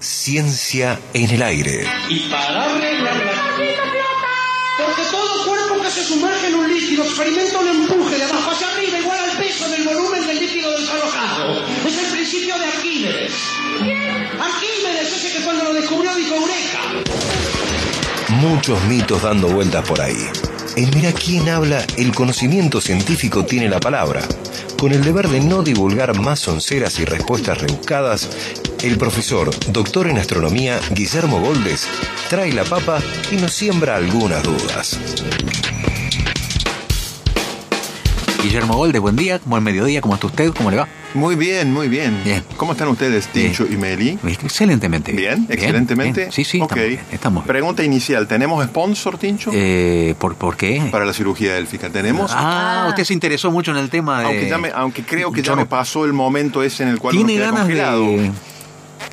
Ciencia en el aire. Y para. Porque todo cuerpo que se sumerge en un líquido experimenta un empuje de abajo hacia arriba igual al peso del volumen del líquido desalojado. Es el principio de Arquímedes. Arquímedes, ese que cuando lo descubrió dijo Eureka. Muchos mitos dando vueltas por ahí. En Mira quién habla, el conocimiento científico tiene la palabra. Con el deber de no divulgar más sonceras y respuestas rebuscadas, el profesor, doctor en astronomía, Guillermo Goldes, trae la papa y nos siembra algunas dudas. Guillermo Goldes, buen día, buen mediodía, ¿cómo está usted? ¿Cómo le va? Muy bien, muy bien. Bien. ¿Cómo están ustedes, Tincho y Meli? Excelentemente. Bien, excelentemente. bien. Sí, sí, Ok. estamos bien, estamos bien. Pregunta inicial, ¿tenemos sponsor, Tincho? Eh, ¿por, ¿Por qué? Para la cirugía élfica, ¿tenemos? Ah, usted se interesó mucho en el tema de... aunque, ya me- aunque creo que ya me pasó el momento ese en el cual Tiene uno queda ganas congelado. de...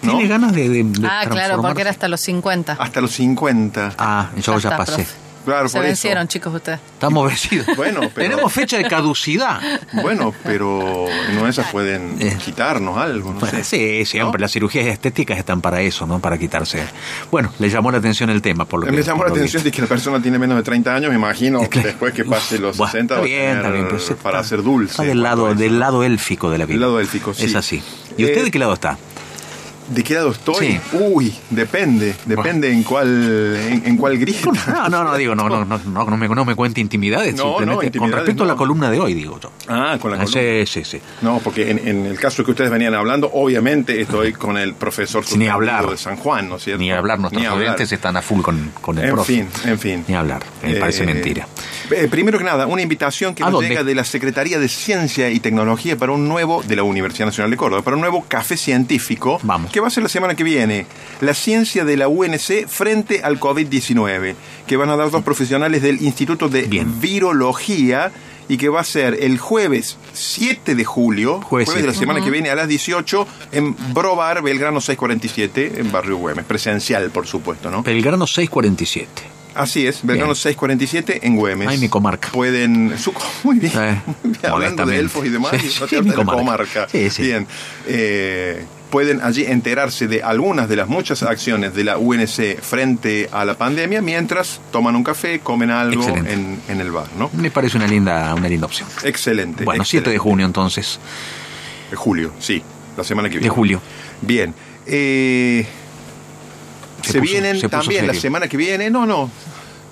¿no? Tiene ganas de, de- de Ah, claro, porque era hasta los 50. Hasta los 50. Ah, yo ya, está, pasé. profe. Claro, Se por vencieron, eso. chicos, ustedes. Estamos vencidos. Bueno, pero- Tenemos fecha de caducidad. Bueno, pero no esas pueden Eh. quitarnos algo, no Bueno, sé. sí, siempre. Las cirugías estéticas están para eso, ¿no? Para quitarse. Bueno, le llamó la atención el tema, por lo que Me llamó la atención que- de que la persona tiene menos de 30 años, me imagino, Claro. después que pase los Buah, 60 está va a bien, tener está bien, pero sí para está- hacer dulce. Está del lado, del lado élfico de la vida. Del lado élfico, sí. Es así. ¿Y usted Eh, de qué lado está? ¿De qué lado estoy? Sí. Uy, depende, depende en cuál en, en cuál grita. No, no, no, digo, no, no, no, no, no me, no me cuente intimidades. No, no, simplemente con intimidades respecto a la no. columna de hoy, digo yo. Ah, con la Ah, columna. Sí, sí, sí. No, porque en, en el caso que ustedes venían hablando, obviamente estoy con el profesor Ni hablar. de San Juan, ¿no es cierto? Ni hablar, nuestros Ni hablar. oyentes están a full con, con el En profe. fin, en fin. Ni hablar, me parece Eh, mentira. eh, primero que nada, una invitación que ¿A nos dónde? llega de la Secretaría de Ciencia y Tecnología para un nuevo, de la Universidad Nacional de Córdoba, para un nuevo café científico Vamos. Que va a ser la semana que viene. La ciencia de la UNC frente al COVID-19, que van a dar dos profesionales del Instituto de Bien. Virología y que va a ser el jueves 7 de julio, Jueves jueves de la 7. semana que viene a las 18 en Brobar, Belgrano 647, en Barrio Güemes. Presencial, por supuesto, ¿no? Belgrano 647. Así es, Belgrano Bien. 647 en Güemes. Ay, mi comarca. Pueden. su- muy bien. Eh, muy bien, Hablando de elfos y demás, Sí, y sí, mi comarca. Sí, sí. Bien. Eh, pueden allí enterarse de algunas de las muchas acciones de la UNC frente a la pandemia mientras toman un café, comen algo Excelente. en, en el bar, ¿no? Me parece una linda, una linda opción. Excelente. Bueno, 7 de excelente. junio entonces, De julio, sí. La semana que de viene. julio. Bien. Eh, Se se, puso- vienen se también la semana que viene. No, no.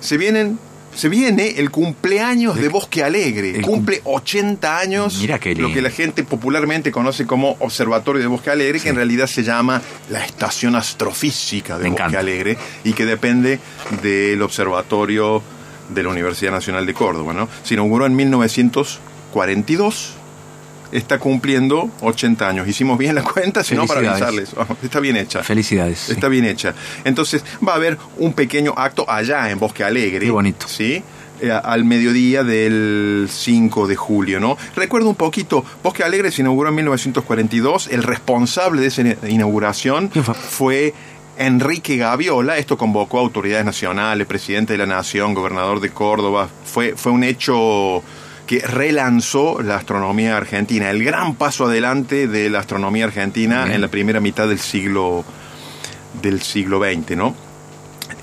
Se vienen. Se viene el cumpleaños de Bosque Alegre. Cumple 80 años. Mira qué Lo lindo. que la gente popularmente conoce como Observatorio de Bosque Alegre, que en realidad se llama la Estación Astrofísica de Me Bosque encanta. Alegre y que depende del Observatorio de la Universidad Nacional de Córdoba. ¿no? Se inauguró en 1942 está cumpliendo 80 años. Hicimos bien la cuenta, sino para avisarles. Está bien hecha. Felicidades. sí. Está bien hecha. Entonces, va a haber un pequeño acto allá en Bosque Alegre. Qué bonito. ¿Sí? Eh, al mediodía del 5 de julio, ¿no? Recuerdo un poquito, Bosque Alegre se inauguró en 1942, el responsable de esa inauguración fue Enrique Gaviola, esto convocó a autoridades nacionales, presidente de la nación, gobernador de Córdoba, fue, fue un hecho que relanzó la astronomía argentina, el gran paso adelante de la astronomía argentina Bien. en la primera mitad del siglo del siglo XX, ¿no?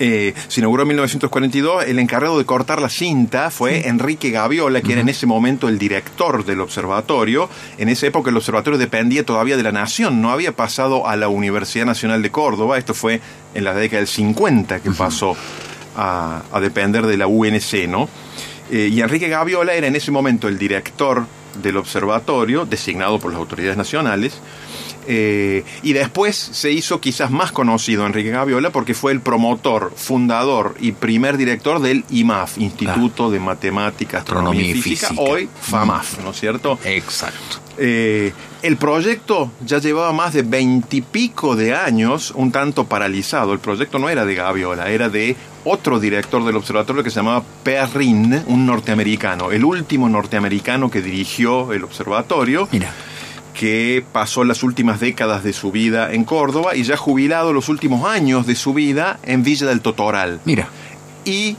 Eh, se inauguró en 1942. El encargado de cortar la cinta fue Enrique Gaviola, que era en ese momento el director del observatorio. En esa época el observatorio dependía todavía de la Nación, no había pasado a la Universidad Nacional de Córdoba. Esto fue en la década del 50 que pasó a, a depender de la UNC, ¿no? Eh, y Enrique Gaviola era en ese momento el director del observatorio, designado por las autoridades nacionales. Eh, y después se hizo quizás más conocido Enrique Gaviola porque fue el promotor, fundador y primer director del IMAF, Instituto de Matemática, Astronomía y Astronomía y Física, Física. hoy FAMAF, ¿no es cierto? Exacto. Eh, el proyecto ya llevaba más de veintipico de años un tanto paralizado. El proyecto no era de Gaviola, era de otro director del observatorio que se llamaba Perrin, un norteamericano, el último norteamericano que dirigió el observatorio Mira, que pasó las últimas décadas de su vida en Córdoba y ya jubilado los últimos años de su vida en Villa del Totoral. mira. Y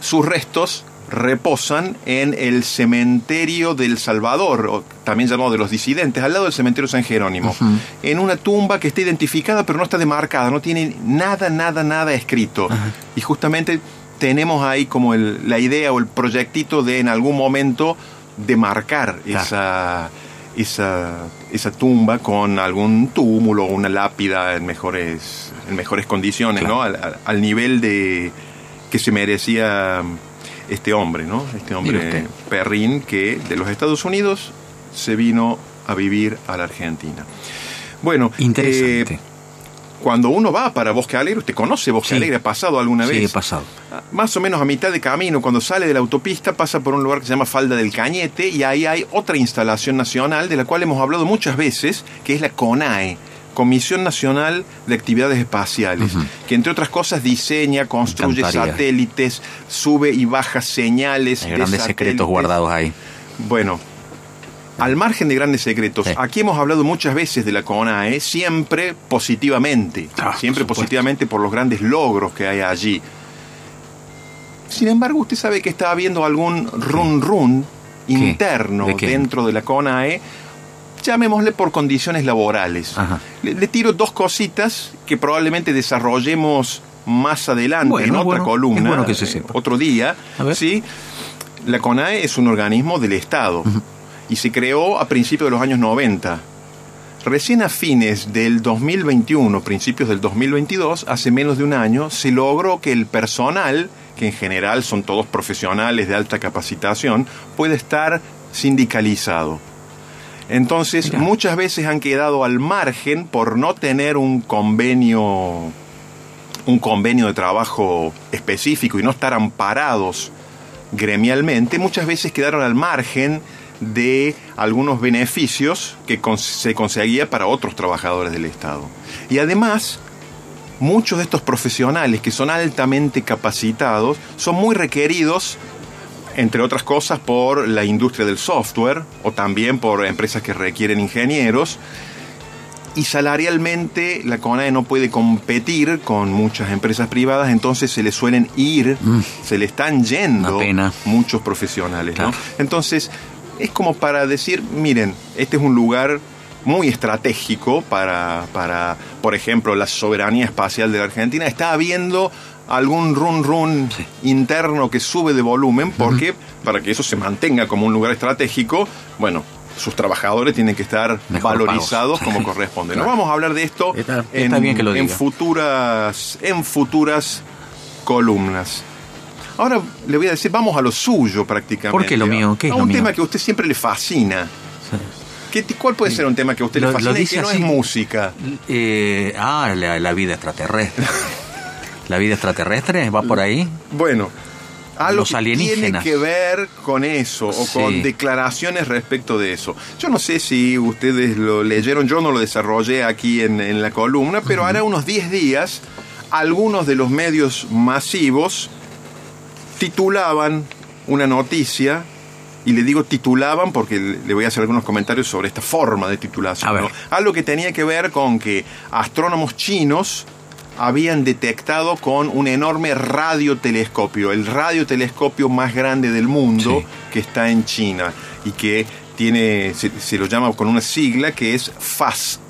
sus restos reposan en el cementerio del Salvador, o también llamado de los disidentes, al lado del cementerio San Jerónimo, en una tumba que está identificada pero no está demarcada, no tiene nada, nada, nada escrito. Y justamente tenemos ahí como el- la idea o el proyectito de en algún momento demarcar esa, esa, esa tumba con algún túmulo o una lápida en mejores, en mejores condiciones, Claro. ¿no? Al- al nivel de que se merecía este hombre, ¿no? Este hombre. Perrin que de los Estados Unidos se vino a vivir a la Argentina. Bueno, Interesante. eh, cuando uno va para Bosque Alegre, usted conoce Bosque Sí. Alegre, ha pasado alguna sí, he vez. pasado. Más o menos a mitad de camino, cuando sale de la autopista, pasa por un lugar que se llama Falda del Cañete y ahí hay otra instalación nacional de la cual hemos hablado muchas veces, que es la CONAE, Comisión Nacional de Actividades Espaciales, que entre otras cosas diseña, construye satélites, sube y baja señales. Hay de grandes satélites. secretos guardados ahí. Bueno, al margen de grandes secretos, Sí. aquí hemos hablado muchas veces de la CONAE, siempre positivamente, Ah, siempre positivamente por los grandes logros que hay allí. Sin embargo, usted sabe que está habiendo algún run run interno ¿De qué? dentro de la CONAE, llamémosle por condiciones laborales. Le, le tiro dos cositas que probablemente desarrollemos más adelante Bueno, en otra bueno, columna, bueno que se eh, sepa. otro día. ¿sí? La CONAE es un organismo del Estado y se creó a principios de los años 90. Recién a fines del 2021, principios del 2022, hace menos de un año, se logró que el personal, que en general son todos profesionales de alta capacitación, pueda estar sindicalizado. Entonces, Mira. muchas veces han quedado al margen por no tener un convenio un convenio de trabajo específico y no estar amparados gremialmente, muchas veces quedaron al margen de algunos beneficios que se conseguía para otros trabajadores del Estado. Y además, muchos de estos profesionales que son altamente capacitados son muy requeridos entre otras cosas por la industria del software o también por empresas que requieren ingenieros. Y salarialmente la CONAE no puede competir con muchas empresas privadas, entonces se le suelen ir, se le están yendo Mm. Muchos profesionales. ¿no? Entonces es como para decir, miren, este es un lugar muy estratégico para, para, por ejemplo, la soberanía espacial de la Argentina. Está habiendo algún run run Sí. interno que sube de volumen porque para que eso se mantenga como un lugar estratégico, bueno, sus trabajadores tienen que estar Mejor valorizados pagos. como corresponde. No Claro. vamos a hablar de esto Está- en, está bien que lo en futuras en futuras columnas. Ahora le voy a decir, vamos a lo suyo prácticamente. ¿Por qué lo mío? ¿Qué es a lo un mío? tema que a usted siempre le fascina. ¿Qué, ¿Cuál puede ser un tema que a usted Lo- le fascina y que no así. es música? Eh, ah, la, la vida extraterrestre. la vida extraterrestre va por ahí. Bueno, algo Los que tiene alienígenas. que ver con eso o Sí. con declaraciones respecto de eso. Yo no sé si ustedes lo leyeron, yo no lo desarrollé aquí en, en la columna, pero hará unos 10 días algunos de los medios masivos titulaban una noticia y le digo titulaban porque le voy a hacer algunos comentarios sobre esta forma de titulación. A ver. ¿no? Algo que tenía que ver con que astrónomos chinos habían detectado con un enorme radiotelescopio, el radiotelescopio más grande del mundo Sí. que está en China y que tiene, se, se lo llama con una sigla que es FAST,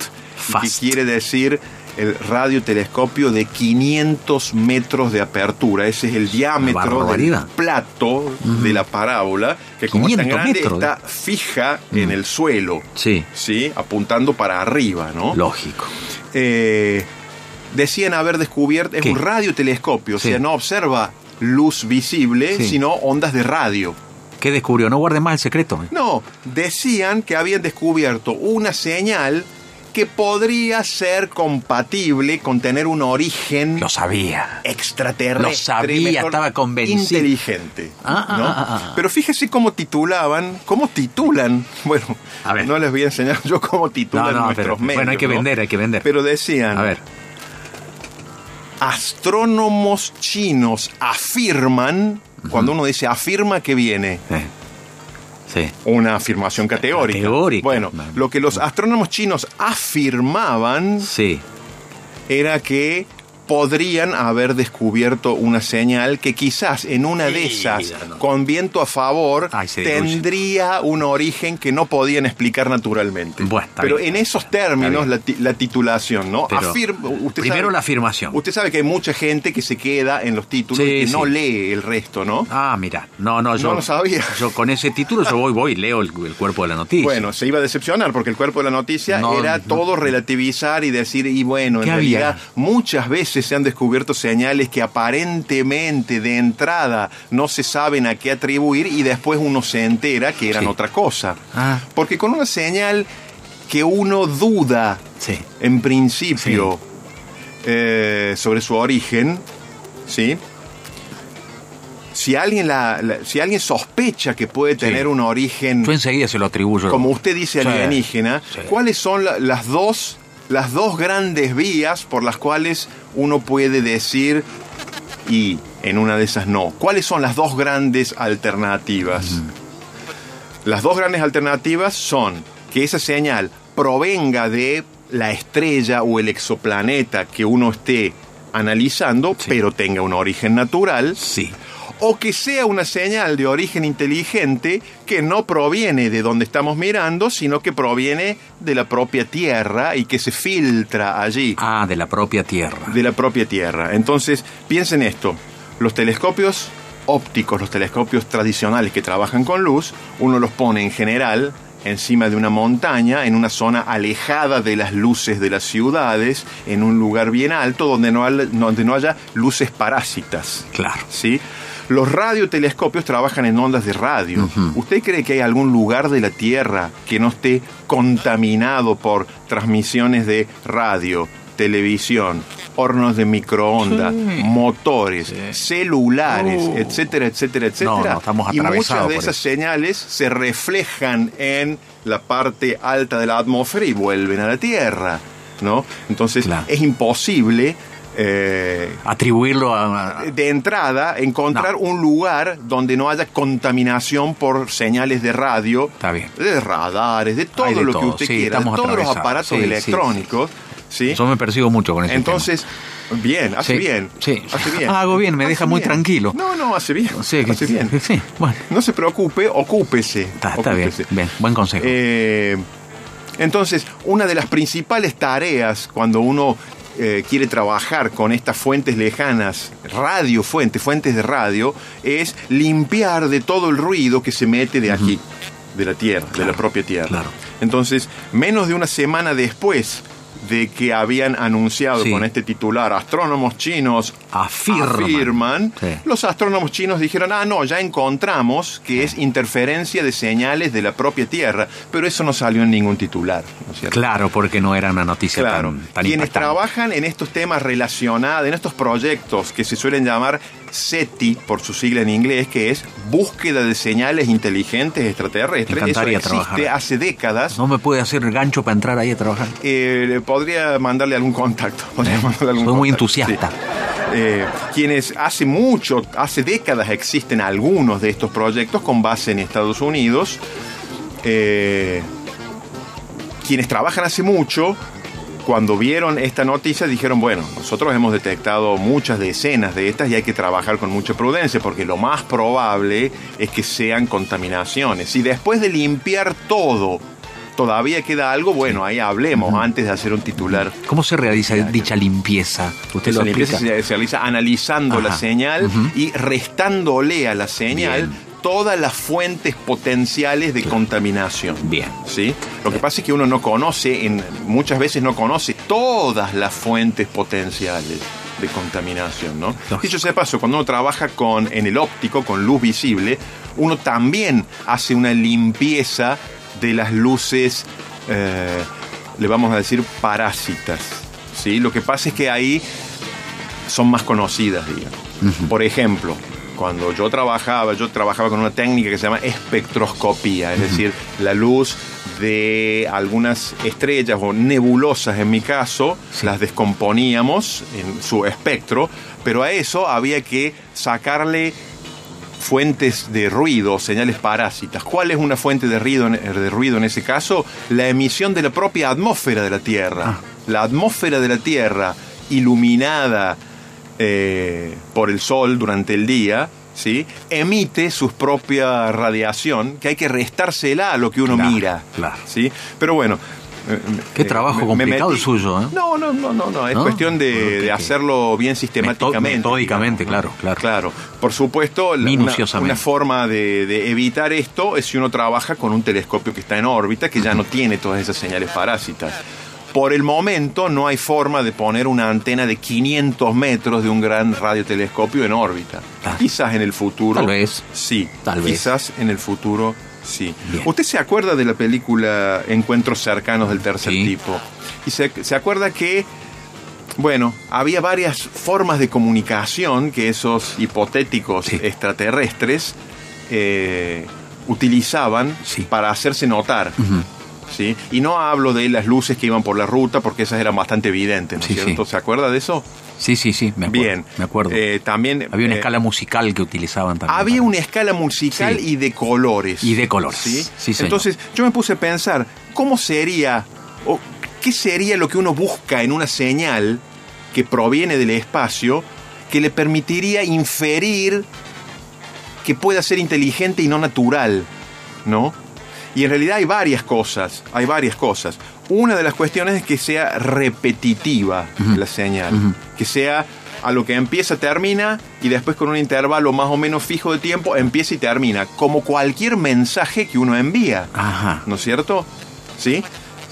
y que FAST. quiere decir el radiotelescopio de 500 metros de apertura. Ese es el diámetro del plato de la parábola, que como es tan 500 grande metros. está fija en el suelo, Sí, ¿sí? apuntando para arriba, ¿no? lógico. Eh, decían haber descubierto, es ¿Qué? un radiotelescopio, Sí. o sea, no observa luz visible, Sí. sino ondas de radio. ¿Qué descubrió? No guarde más el secreto. No, decían que habían descubierto una señal que podría ser compatible con tener un origen Lo sabía. extraterrestre. Lo sabía, estaba convencido. Inteligente. Ah, ah, ¿no? ah, ah, ah. Pero fíjese cómo titulaban, cómo titulan. Bueno, A ver. no les voy a enseñar yo cómo titulan No, no, nuestros pero- medios. bueno, hay que vender, hay que vender. Pero decían, A ver. astrónomos chinos afirman, cuando uno dice afirma, ¿qué viene? Eh, Sí. Una afirmación categórica. Categórica. Bueno, lo que los astrónomos chinos afirmaban Sí. era que podrían haber descubierto una señal que quizás en una de esas, no. con viento a favor, Ay, tendría un origen que no podían explicar naturalmente. Bueno, Pero bien. en esos términos, la, ti- la titulación, ¿no? Usted primero sabe- la afirmación. Usted sabe que hay mucha gente que se queda en los títulos Sí, y que no lee el resto, ¿no? Ah, mira. No, no, yo. No lo sabía. Yo con ese título yo voy, voy y leo el, el cuerpo de la noticia. Bueno, se iba a decepcionar porque el cuerpo de la noticia No, era no. todo relativizar y decir, y bueno, en realidad muchas veces se han descubierto señales que aparentemente de entrada no se saben a qué atribuir y después uno se entera que eran Sí. otra cosa. Ah. Porque con una señal que uno duda Sí. en principio eh, sobre su origen, ¿sí? Si alguien, la, la- si alguien sospecha que puede tener un origen Yo enseguida se lo atribuyo. como usted dice Sí, alienígena, sí. ¿cuáles son la- las dos las dos grandes vías por las cuales uno puede decir y en una de esas no? ¿Cuáles son las dos grandes alternativas? Las dos grandes alternativas son que esa señal provenga de la estrella o el exoplaneta que uno esté analizando, Sí. pero tenga un origen natural Sí. O que sea una señal de origen inteligente que no proviene de donde estamos mirando, sino que proviene de la propia Tierra y que se filtra allí, Ah, de la propia Tierra. de la propia Tierra. Entonces, piensen esto, los telescopios ópticos, los telescopios tradicionales que trabajan con luz, uno los pone en general encima de una montaña, en una zona alejada de las luces de las ciudades, en un lugar bien alto donde no, haya- donde no haya luces parásitas. Claro. ¿sí? Los radiotelescopios trabajan en ondas de radio. ¿Usted cree que hay algún lugar de la Tierra que no esté contaminado por transmisiones de radio, televisión, hornos de microondas, Sí. motores, Sí. celulares, Uh. etcétera, etcétera, etcétera? No, no, estamos y muchas de esas señales se reflejan en la parte alta de la atmósfera y vuelven a la Tierra, ¿no? Entonces Claro. es imposible eh, Atribuirlo a. a- de entrada encontrar No. un lugar donde no haya contaminación por señales de radio, Está bien. de radares, de todo de lo todo, que usted sí, quiera, de todos los aparatos Sí, electrónicos, ¿sí? Yo me persigo mucho con ese Entonces, bien, hace bien. sí. Hace bien. Hago bien, me Hace deja muy tranquilo. No, no, hace bien. que- hace bien. Bueno. No se preocupe, ocúpese. Está, está bien. ocúpese. Bien, buen consejo. Eh, entonces, una de las principales tareas cuando uno eh, quiere trabajar con estas fuentes lejanas, radio fuentes, fuentes de radio, es limpiar de todo el ruido que se mete de aquí, de la Tierra, de la propia Tierra. claro. Entonces, menos de una semana después de que habían anunciado Sí. con este titular, astrónomos chinos Afirman. afirman, Sí. los astrónomos chinos dijeron, ah, no, ya encontramos que es interferencia de señales de la propia Tierra, pero eso no salió en ningún titular. Claro, porque no era una noticia Claro. tan, tan Quienes impactante. trabajan en estos temas relacionados, en estos proyectos que se suelen llamar SETI, por su sigla en inglés, que es búsqueda de señales inteligentes extraterrestres. Me Eso existe trabajar. hace décadas. No me puede hacer gancho para entrar ahí a trabajar. Eh, podría mandarle algún contacto. podría mandarle algún Soy muy entusiasta. sí. Eh, quienes hace mucho, hace décadas existen algunos de estos proyectos con base en Estados Unidos. Eh, quienes trabajan hace mucho, cuando vieron esta noticia dijeron, bueno, nosotros hemos detectado muchas decenas de estas y hay que trabajar con mucha prudencia porque lo más probable es que sean contaminaciones. Y después de limpiar todo, todavía queda algo, bueno, ahí hablemos antes de hacer un titular. ¿Cómo se realiza dicha limpieza? Usted lo Esa limpieza explica. se, se realiza analizando la señal y restándole a la señal Bien. Todas las fuentes potenciales de contaminación. Bien. ¿Sí? Lo que pasa es que uno no conoce, en, muchas veces no conoce todas las fuentes potenciales de contaminación, ¿no? Dicho sea de paso, cuando uno trabaja con, en el óptico, con luz visible, uno también hace una limpieza de las luces, eh, le vamos a decir, parásitas. ¿sí? Lo que pasa es que ahí son más conocidas, digamos. Por ejemplo, cuando yo trabajaba, yo trabajaba con una técnica que se llama espectroscopía, es decir, la luz de algunas estrellas o nebulosas en mi caso, las descomponíamos en su espectro, pero a eso había que sacarle fuentes de ruido, señales parásitas. ¿Cuál es una fuente de ruido, de ruido en ese caso? La emisión de la propia atmósfera de la Tierra. La atmósfera de la Tierra iluminada eh, por el sol durante el día, ¿sí? emite su propia radiación, que hay que restársela a lo que uno Claro, mira. claro. ¿sí? Pero bueno. eh, Qué eh, trabajo me- me complicado metí- el suyo, ¿eh? No, no, no, no, no, es ¿No? cuestión de, hacerlo bien sistemáticamente. metódicamente, claro, claro. Por supuesto, una, una forma de, de evitar esto es si uno trabaja con un telescopio que está en órbita, que ya no tiene todas esas señales parásitas. Por el momento no hay forma de poner una antena de 500 metros de un gran radiotelescopio en órbita. Ah. Quizás en el futuro. Tal vez. Sí. Tal vez. Quizás en el futuro sí. Bien. ¿Usted se acuerda de la película Encuentros cercanos del tercer Sí. tipo? Y se, se acuerda que bueno, había varias formas de comunicación que esos hipotéticos Sí. extraterrestres eh, utilizaban Sí. para hacerse notar. Ujú. ¿Sí? Y no hablo de las luces que iban por la ruta porque esas eran bastante evidentes, ¿no es Sí, cierto? sí. ¿Se acuerda de eso? Sí, sí, sí, me acuerdo. Bien. Me acuerdo. Eh, también Había una eh, escala musical que utilizaban también. había una escala musical Sí. y de colores. Y de colores. ¿sí? Sí, señor. Entonces yo me puse a pensar, ¿cómo sería o qué sería lo que uno busca en una señal que proviene del espacio que le permitiría inferir que pueda ser inteligente y no natural, ¿no? Y en realidad hay varias cosas, hay varias cosas. Una de las cuestiones es que sea repetitiva la señal, que sea a lo que empieza, termina y después con un intervalo más o menos fijo de tiempo empieza y termina, como cualquier mensaje que uno envía, Ajá. ¿no es cierto? ¿Sí? Eh,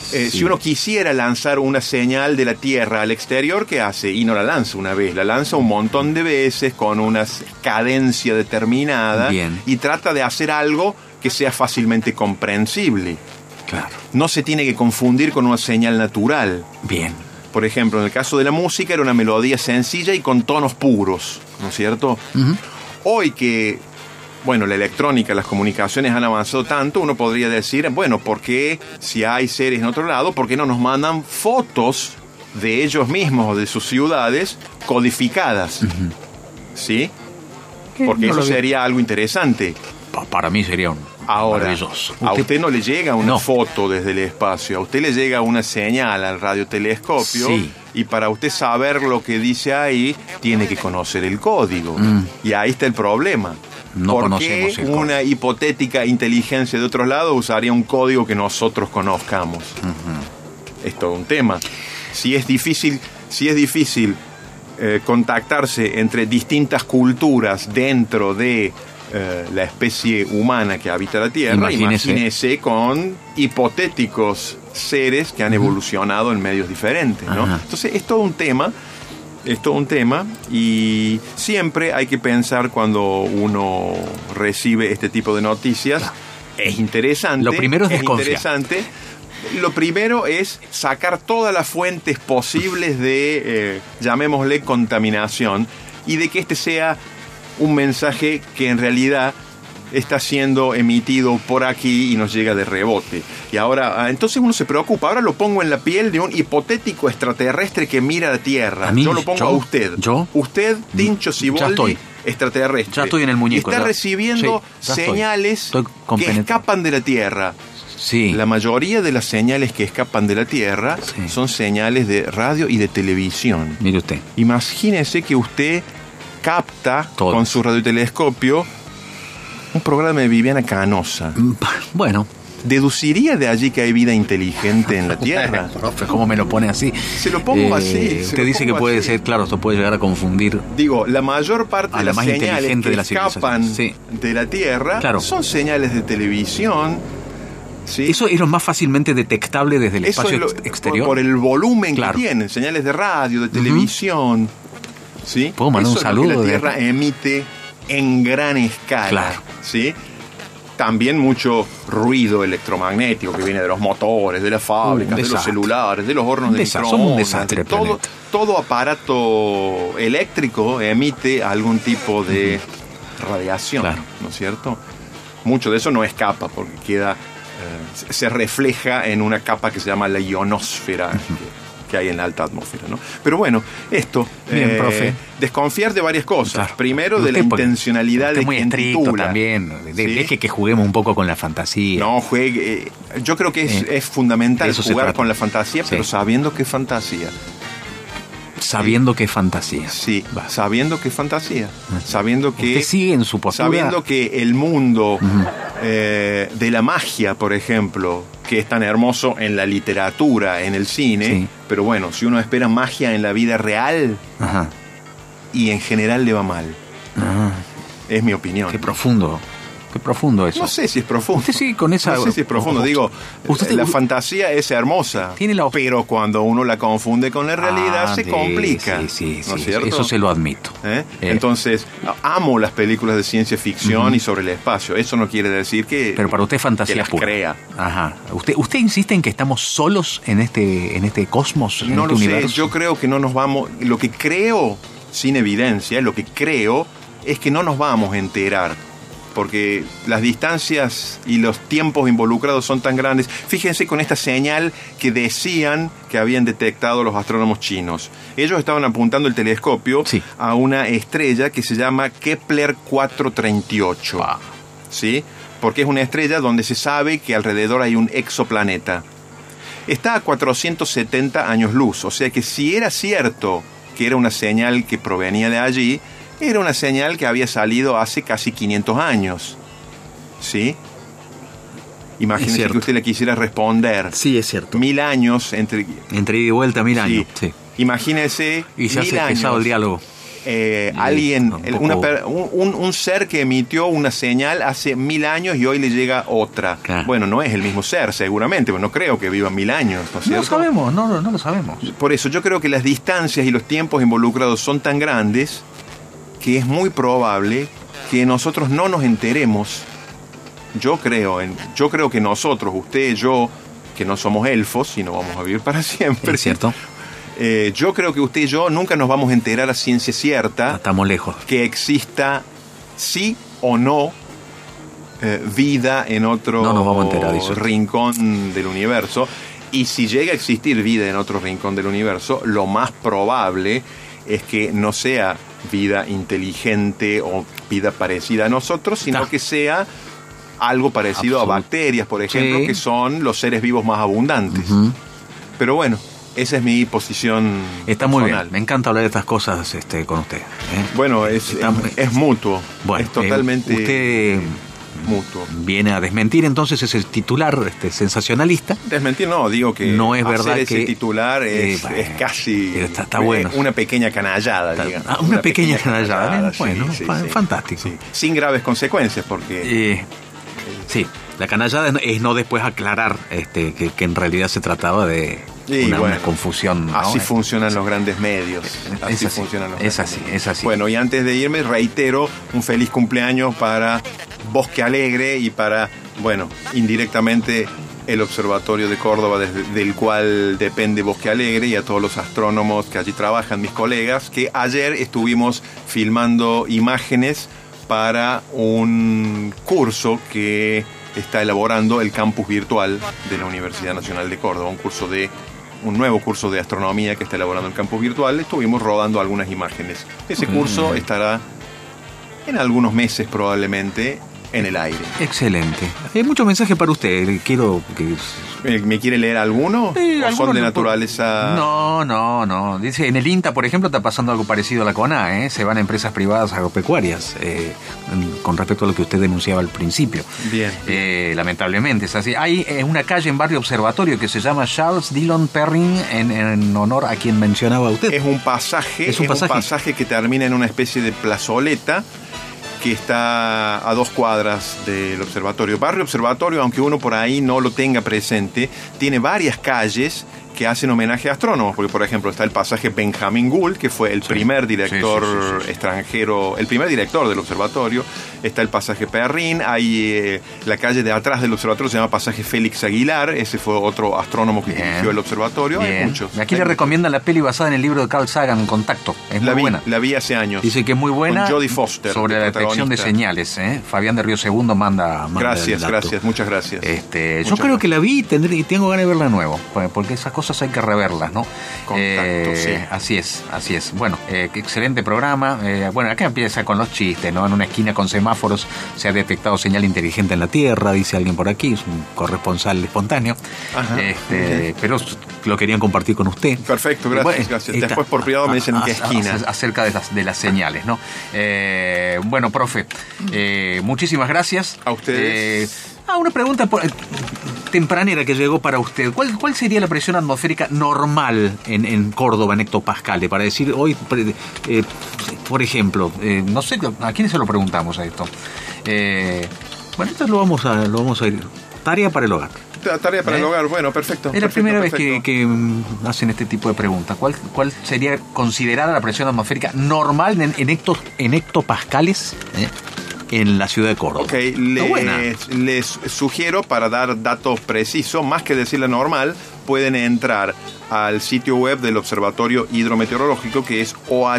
Sí. Si uno quisiera lanzar una señal de la Tierra al exterior, ¿qué hace? Y no la lanza una vez, la lanza un montón de veces con una cadencia determinada Bien. y trata de hacer algo que sea fácilmente comprensible. Claro. No se tiene que confundir con una señal natural. Bien. Por ejemplo, en el caso de la música era una melodía sencilla y con tonos puros, ¿no es cierto? Hoy que, bueno, la electrónica, las comunicaciones han avanzado tanto, uno podría decir, bueno, ¿por qué si hay seres en otro lado, por qué no nos mandan fotos de ellos mismos o de sus ciudades codificadas? ¿Sí? Porque no eso sería algo interesante. Pa- Para mí sería un Ahora, a usted no le llega una No. foto desde el espacio, a usted le llega una señal al radiotelescopio Sí. y para usted saber lo que dice ahí, tiene que conocer el código. Mm. Y ahí está el problema. No ¿Por conocemos qué el una hipotética inteligencia de otro lado usaría un código que nosotros conozcamos? Es todo un tema. Si es difícil, si es difícil eh, contactarse entre distintas culturas dentro de eh, la especie humana que habita la Tierra, Imagínese. imagínese, con hipotéticos seres que han evolucionado en medios diferentes. Entonces es todo un tema, es todo un tema y siempre hay que pensar cuando uno recibe este tipo de noticias, es interesante. Lo primero es desconfiar. interesante. Lo primero es sacar todas las fuentes posibles de, eh, llamémosle, contaminación y de que este sea un mensaje que en realidad está siendo emitido por aquí y nos llega de rebote. Y ahora, ah, entonces uno se preocupa. Ahora lo pongo en la piel de un hipotético extraterrestre que mira la Tierra. ¿A mí? yo lo pongo ¿Yo? a usted. ¿Yo? Usted, Tincho Ciboldi, estoy. extraterrestre. Ya estoy en el muñeco, Está ya. recibiendo Sí, ya estoy. señales Estoy que escapan de la Tierra. Sí. La mayoría de las señales que escapan de la Tierra Sí. son señales de radio y de televisión. Mire usted. Imagínese que usted capta Todo. con su radiotelescopio un programa de Viviana Canosa. Mm, Bueno. ¿Deduciría de allí que hay vida inteligente en la Tierra? Profe, ¿cómo me lo pone así? Eh, Se lo pongo así, se Usted dice que puede así. ser, claro, esto puede llegar a confundir. Digo, la mayor parte A de la las más señales que de la escapan. Sí. de la Tierra Claro. son señales de televisión. ¿sí? Eso es lo más fácilmente detectable desde el Eso espacio es lo- ex- exterior. Por, por el volumen Claro. que tienen, señales de radio, de televisión. ¿Sí? ¿Puedo mandar un Eso es lo que saludo la de Tierra emite en gran escala. Claro. ¿sí? También mucho ruido electromagnético que viene de los motores, de las fábricas, de los celulares, de los hornos de microondas. de todo, todo aparato eléctrico emite algún tipo de radiación, Claro. ¿no es cierto? Mucho de eso no escapa porque queda, eh, se- refleja en una capa que se llama la ionosfera que, que hay en la alta atmósfera, ¿no? Pero bueno, esto, eh, Bien, profe. desconfiar de varias cosas. Claro. Primero de la intencionalidad de es muy quien titula. también. De- ¿sí? Deje que juguemos un poco con la fantasía. No, juegue. eh, yo creo que es, Eh, es fundamental jugar trata. con la fantasía, Sí. pero sabiendo qué fantasía. Sabiendo que es fantasía. Sí, Va. sabiendo que es fantasía, sabiendo que Usted sigue en su postura. sabiendo que el mundo eh, de la magia, por ejemplo, que es tan hermoso en la literatura, en el cine, Sí. pero bueno, si uno espera magia en la vida real Ajá. y en general le va mal, Ah, es mi opinión. qué profundo. Qué profundo eso. No sé si es profundo. Usted sigue con esa- No sé si es profundo. Digo, Usted- la fantasía es hermosa. Tiene la- Pero cuando uno la confunde con la realidad Ah, se complica. Sí, sí, ¿No sí, es cierto? Eso se lo admito. ¿Eh? Eh, Entonces, amo las películas de ciencia ficción y sobre el espacio. Eso no quiere decir que. Pero para usted es fantasía que las pura. crea. Ajá. ¿Usted, ¿Usted insiste en que estamos solos en este, en este cosmos, en No este lo sé. Yo creo que no nos vamos. Lo que creo, sin evidencia, lo que creo es que no nos vamos a enterar. Porque las distancias y los tiempos involucrados son tan grandes. Fíjense con esta señal que decían que habían detectado los astrónomos chinos. Ellos estaban apuntando el telescopio Sí. a una estrella que se llama Kepler 438. Pa. ¿sí? Porque es una estrella donde se sabe que alrededor hay un exoplaneta. Está a 470 años luz, o sea que si era cierto que era una señal que provenía de allí, era una señal que había salido hace casi 500 años. ¿Sí? Es Imagínese que usted le quisiera responder Sí, es cierto. mil años entre... Entre ida y vuelta, mil Sí. años. Sí. Imagínese Y se mil hace pesado el diálogo. eh, alguien, un poco- una un, un- ser que emitió una señal hace mil años y hoy le llega otra. Claro. Bueno, no es el mismo ser, seguramente, pero no creo que viva mil años, ¿no lo sabemos, no, no lo sabemos. Por eso yo creo que las distancias y los tiempos involucrados son tan grandes que es muy probable que nosotros no nos enteremos. Yo creo, en, yo creo que nosotros, usted, yo, que no somos elfos y no vamos a vivir para siempre. Es cierto. eh, yo creo que usted y yo nunca nos vamos a enterar a ciencia cierta Estamos lejos. que exista sí o no eh, vida en otro No nos vamos a enterar, rincón del universo. Y si llega a existir vida en otro rincón del universo, lo más probable es que no sea vida inteligente o vida parecida a nosotros, sino que sea algo parecido a bacterias, por ejemplo, Sí. que son los seres vivos más abundantes. Pero bueno, esa es mi posición. Está muy bien. Me encanta hablar de estas cosas este, con usted. ¿eh? Bueno, es, Está- es, es mutuo. Bueno, es totalmente eh, usted mutuo. viene a desmentir entonces ese titular este, sensacionalista. Desmentir no, digo que No es verdad hacer ese que- titular es, Eh, bueno, es casi está- está eh, bueno. una pequeña canallada, Está- digamos. ah, una pequeña canallada, bueno, sí, fantástico. sí. Sin graves consecuencias, porque Eh, sí, la canallada es no- es no después aclarar este, que, que en realidad se trataba de Y una, bueno, una confusión. ¿no? así Eh, funcionan los grandes medios. Así es así, funcionan los es grandes así, medios. es así. Bueno, y antes de irme, reitero un feliz cumpleaños para Bosque Alegre y para, bueno, indirectamente el Observatorio de Córdoba, desde- del cual depende Bosque Alegre, y a todos los astrónomos que allí trabajan, mis colegas, que ayer estuvimos filmando imágenes para un curso que está elaborando el campus virtual de la Universidad Nacional de Córdoba, un curso de un nuevo curso de astronomía que está elaborando el campus virtual. Estuvimos rodando algunas imágenes. Ese curso estará en algunos meses probablemente en el aire. Excelente. Hay mucho mensaje para usted. Quiero que. ¿Me, me quiere leer alguno? Sí, ¿O son de no- naturaleza? No, no, no. Dice, en el INTA, por ejemplo, está pasando algo parecido a la CONA, ¿eh? Se van a empresas privadas agropecuarias, eh, con respecto a lo que usted denunciaba al principio. Bien. Eh, lamentablemente es así. Hay eh, una calle en Barrio Observatorio que se llama Charles Dillon Perrin en, en honor a quien mencionaba usted. Es un pasaje, Es un pasaje. que termina en una especie de plazoleta que está a dos cuadras del observatorio. Barrio Observatorio, aunque uno por ahí no lo tenga presente, tiene varias calles que hacen homenaje a astrónomos, porque por ejemplo está el pasaje Benjamin Gould, que fue el primer director sí, sí, sí, sí. extranjero, el primer director del observatorio, está el pasaje Perrin, hay eh, la calle de atrás del observatorio se llama pasaje Félix Aguilar, ese fue otro astrónomo que Bien. dirigió el observatorio, hay Bien. muchos. Aquí hay le muchos. recomiendan la peli basada en el libro de Carl Sagan, Contacto. Es La muy vi, buena. la vi hace años. Dice que es muy buena. Con Jodie Foster, Sobre la detección de señales. ¿eh? Fabián de Río Segundo manda. manda Gracias, gracias, muchas gracias. Este, yo Muchas creo que gracias. la vi y tengo ganas de verla de nuevo. Porque esas cosas cosas hay que reverlas, ¿no? Contacto, sí. Así es, así es. Bueno, qué excelente programa. bueno, acá empieza con los chistes, ¿no? En una esquina con semáforos se ha detectado señal inteligente en la Tierra, dice alguien por aquí, es un corresponsal espontáneo. Este, pero lo querían compartir con usted. Perfecto, gracias. Después por privado me dicen en qué esquina. Acerca de las, de las señales, ¿no? Eh, bueno, profe, eh, muchísimas gracias. A ustedes. Eh, ah, una pregunta tempranera que llegó para usted. ¿Cuál, cuál sería la presión atmosférica normal en, en Córdoba, en hectopascales? Para decir hoy, por ejemplo, no sé, ¿a quién se lo preguntamos a esto? bueno, esto lo vamos a, lo vamos a ir. Tarea para el hogar. Tarea para el hogar, bueno, perfecto. Es la primera vez que, mm, hacen este tipo de preguntas. ¿Cuál, ¿Cuál sería considerada la presión atmosférica normal en, en, en hectopascales? En la ciudad de Córdoba. Ok, les, les, sugiero para dar datos precisos, más que decir la normal, pueden entrar al sitio web del Observatorio Hidrometeorológico que es ohmc.ar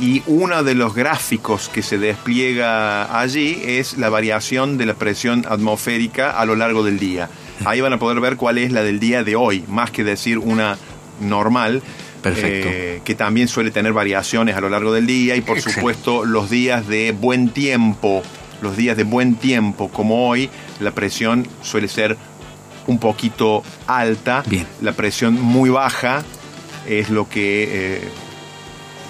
y uno de los gráficos que se despliega allí es la variación de la presión atmosférica a lo largo del día. Ahí van a poder ver cuál es la del día de hoy, más que decir una normal. Perfecto. Eh, que también suele tener variaciones a lo largo del día y por supuesto los días de buen tiempo, los días de buen tiempo como hoy, la presión suele ser un poquito alta, Bien. la presión muy baja es lo que eh,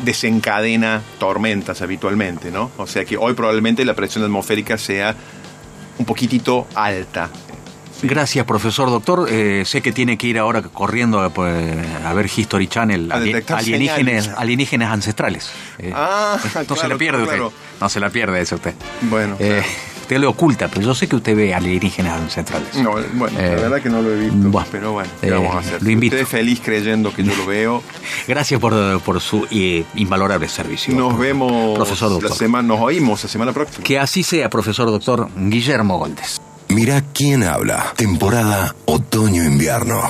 desencadena tormentas habitualmente, ¿no? O sea que hoy probablemente la presión atmosférica sea un poquitito alta. Gracias, profesor doctor. Eh, sé que tiene que ir ahora corriendo a, pues, ver History Channel, alienígenas, alienígenas ancestrales. Eh, ah, no se la pierde usted. No se la pierde eso usted. Bueno. Eh, usted lo oculta, pero yo sé que usted ve alienígenas ancestrales. No, bueno, la verdad que no lo he visto. pero bueno, ¿qué vamos a hacer? Lo invito. Usted feliz creyendo que yo lo veo. Gracias por, por su invalorable servicio. Nos vemos profesor doctor. La semana, nos oímos la semana próxima. Que así sea, profesor doctor Guillermo Goldes. Mira quién habla. Temporada otoño-invierno.